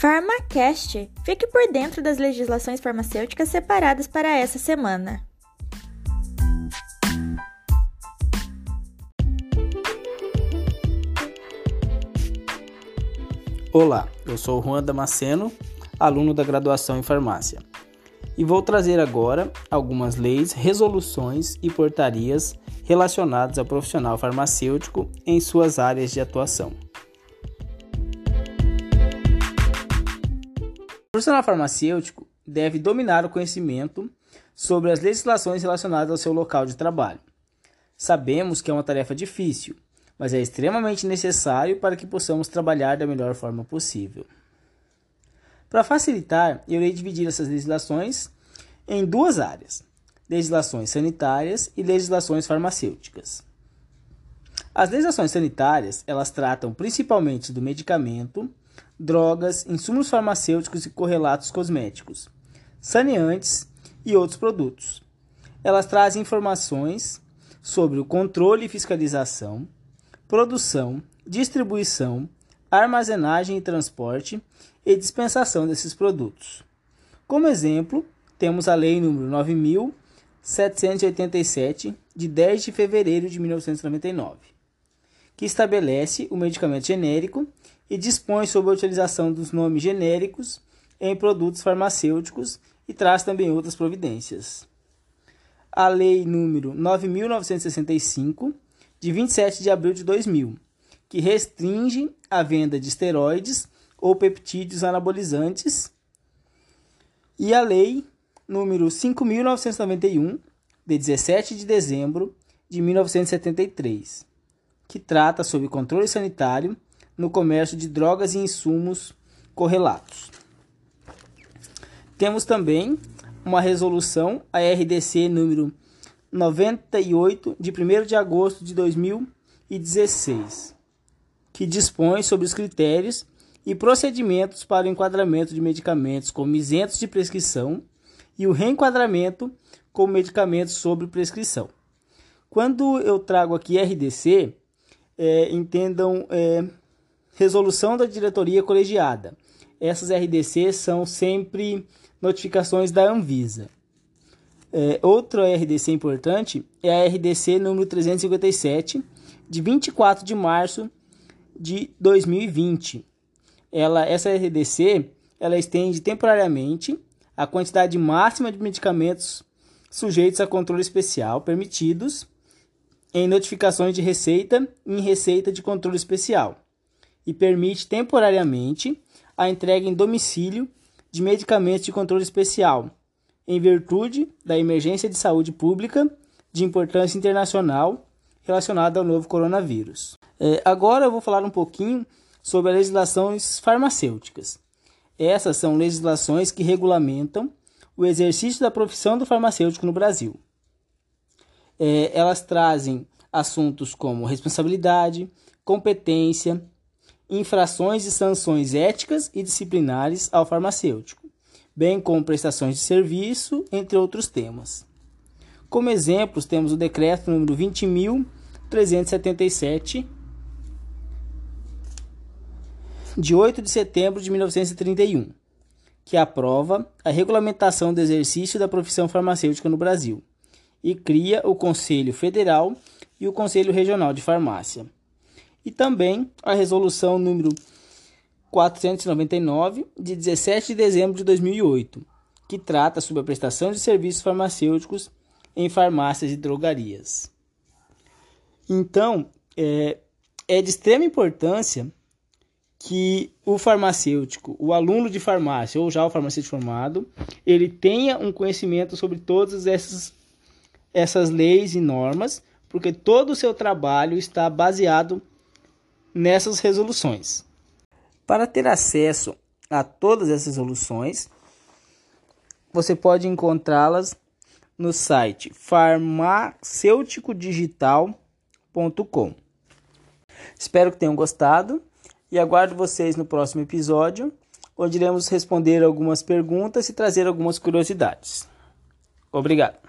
PharmaCast. Fique por dentro das legislações farmacêuticas separadas para essa semana. Olá, eu sou Juan Damasceno, aluno da graduação em farmácia, e vou trazer agora algumas leis, resoluções e portarias relacionadas ao profissional farmacêutico em suas áreas de atuação. O profissional farmacêutico deve dominar o conhecimento sobre as legislações relacionadas ao seu local de trabalho. Sabemos que é uma tarefa difícil, mas é extremamente necessário para que possamos trabalhar da melhor forma possível. Para facilitar, eu irei dividir essas legislações em duas áreas: legislações sanitárias e legislações farmacêuticas. As legislações sanitárias, elas tratam principalmente do medicamento, drogas, insumos farmacêuticos e correlatos cosméticos, saneantes e outros produtos. Elas trazem informações sobre o controle e fiscalização, produção, distribuição, armazenagem e transporte e dispensação desses produtos. Como exemplo, temos a Lei nº 9.787, de 10 de fevereiro de 1999, que estabelece o medicamento genérico e dispõe sobre a utilização dos nomes genéricos em produtos farmacêuticos e traz também outras providências. A Lei nº 9.965, de 27 de abril de 2000, que restringe a venda de esteroides ou peptídeos anabolizantes, e a Lei número 5991, de 17 de dezembro de 1973, que trata sobre controle sanitário no comércio de drogas e insumos correlatos. Temos também uma resolução, a RDC número 98, de 1 de agosto de 2016, que dispõe sobre os critérios e procedimentos para o enquadramento de medicamentos como isentos de prescrição e o reenquadramento como medicamentos sob prescrição. Quando eu trago aqui RDC, é, entendam é, resolução da diretoria colegiada. Essas RDC são sempre notificações da Anvisa. É, outra RDC importante é a RDC número 357, de 24 de março de 2020. Ela, essa RDC ela estende temporariamente a quantidade máxima de medicamentos sujeitos a controle especial permitidos em notificações de receita e em receita de controle especial e permite temporariamente a entrega em domicílio de medicamentos de controle especial em virtude da emergência de saúde pública de importância internacional relacionada ao novo coronavírus. É, agora eu vou falar um pouquinho sobre as legislações farmacêuticas. Essas são legislações que regulamentam o exercício da profissão do farmacêutico no Brasil. É, elas trazem assuntos como responsabilidade, competência, infrações e sanções éticas e disciplinares ao farmacêutico bem como prestações de serviço, entre outros temas. Como exemplos, temos o decreto número 20.377, de 8 de setembro de 1931, que aprova a regulamentação do exercício da profissão farmacêutica no Brasil e cria o Conselho Federal e o Conselho Regional de Farmácia. E também a resolução número 499, de 17 de dezembro de 2008, que trata sobre a prestação de serviços farmacêuticos em farmácias e drogarias. Então, é, é de extrema importância que o farmacêutico, o aluno de farmácia ou já o farmacêutico formado, ele tenha um conhecimento sobre todas essas, essas leis e normas, porque todo o seu trabalho está baseado nessas resoluções. Para ter acesso a todas essas soluções, você pode encontrá-las no site farmacêuticodigital.com. Espero que tenham gostado e aguardo vocês no próximo episódio, onde iremos responder algumas perguntas e trazer algumas curiosidades. Obrigado.